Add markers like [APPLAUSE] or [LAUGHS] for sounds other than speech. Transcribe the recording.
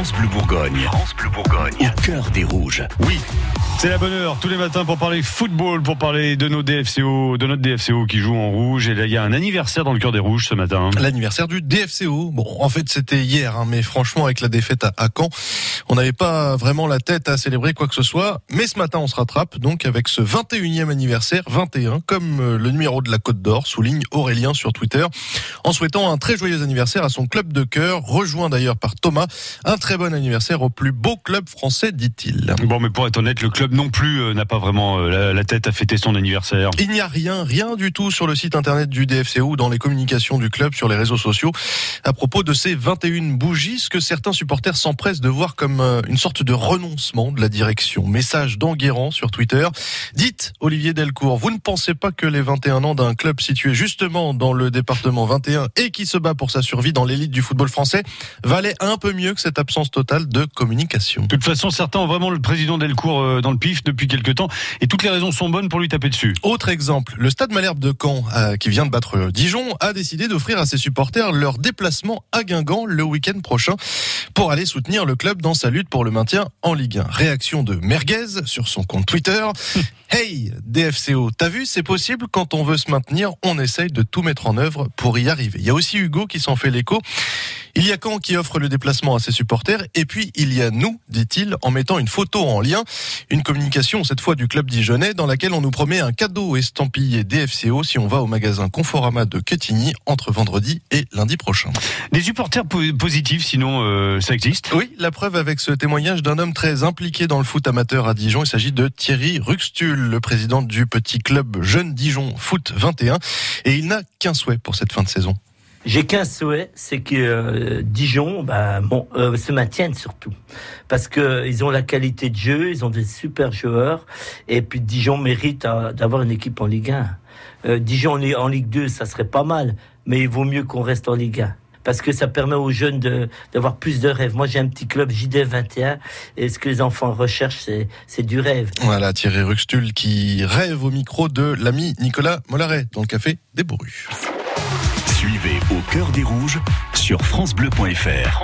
France Bleu Bourgogne. France Bleu Bourgogne. Au cœur des rouges. Oui. C'est la bonne heure tous les matins pour parler football, pour parler de nos DFCO, de notre DFCO qui joue en rouge. Et là, il y a un anniversaire dans le cœur des rouges ce matin. L'anniversaire du DFCO. Bon, en fait, c'était hier, hein, mais franchement, avec la défaite à, Caen, on n'avait pas vraiment la tête à célébrer quoi que ce soit. Mais ce matin, on se rattrape donc avec ce 21e anniversaire, 21, comme euh, le numéro de la Côte d'Or, souligne Aurélien sur Twitter, en souhaitant un très joyeux anniversaire à son club de cœur, rejoint d'ailleurs par Thomas. Un très bon anniversaire au plus beau club français, dit-il. Bon, mais pour être honnête, le club non plus euh, n'a pas vraiment euh, la, tête à fêter son anniversaire. Il n'y a rien, rien du tout sur le site internet du DFCO ou dans les communications du club sur les réseaux sociaux à propos de ces 21 bougies, ce que certains supporters s'empressent de voir comme euh, une sorte de renoncement de la direction. Message d'Enguerrand sur Twitter. Dites, Olivier Delcourt, vous ne pensez pas que les 21 ans d'un club situé justement dans le département 21 et qui se bat pour sa survie dans l'élite du football français valaient un peu mieux que cette absence totale de communication? De toute façon, certains ont vraiment le président Delcourt dans le pif depuis quelques temps et toutes les raisons sont bonnes pour lui taper dessus. Autre exemple, le Stade Malherbe de Caen, euh, qui vient de battre Dijon, a décidé d'offrir à ses supporters leur déplacement à Guingamp le week-end prochain pour aller soutenir le club dans sa lutte pour le maintien en Ligue 1. Réaction de Merguez sur son compte Twitter. [LAUGHS] Hey, DFCO, t'as vu, c'est possible quand on veut se maintenir, on essaye de tout mettre en œuvre pour y arriver. Il y a aussi Hugo qui s'en fait l'écho. Il y a Caen qui offre le déplacement à ses supporters et puis il y a nous, dit-il, en mettant une photo en lien, une communication cette fois du club dijonnais dans laquelle on nous promet un cadeau estampillé DFCO si on va au magasin Conforama de Quetigny entre vendredi et lundi prochain. Des supporters positifs, sinon euh, ça existe? Oui, la preuve avec ce témoignage d'un homme très impliqué dans le foot amateur à Dijon. Il s'agit de Thierry Ruxtul, le président du petit club Jeune Dijon Foot 21, et il n'a qu'un souhait pour cette fin de saison. J'ai qu'un souhait, c'est que euh, Dijon bah, bon, euh, se maintienne surtout. Parce que euh, ils ont la qualité de jeu, ils ont des super joueurs. Et puis Dijon mérite d'avoir une équipe en Ligue 1. Dijon en Ligue 2, ça serait pas mal. Mais il vaut mieux qu'on reste en Ligue 1 parce que ça permet aux jeunes d'avoir plus de rêves. Moi, j'ai un petit club JD 21 et ce que les enfants recherchent, c'est du rêve. Voilà, Thierry Ruxtul qui rêve au micro de l'ami Nicolas Mollaret dans le café des Bourrus. Suivez au cœur des rouges sur francebleu.fr.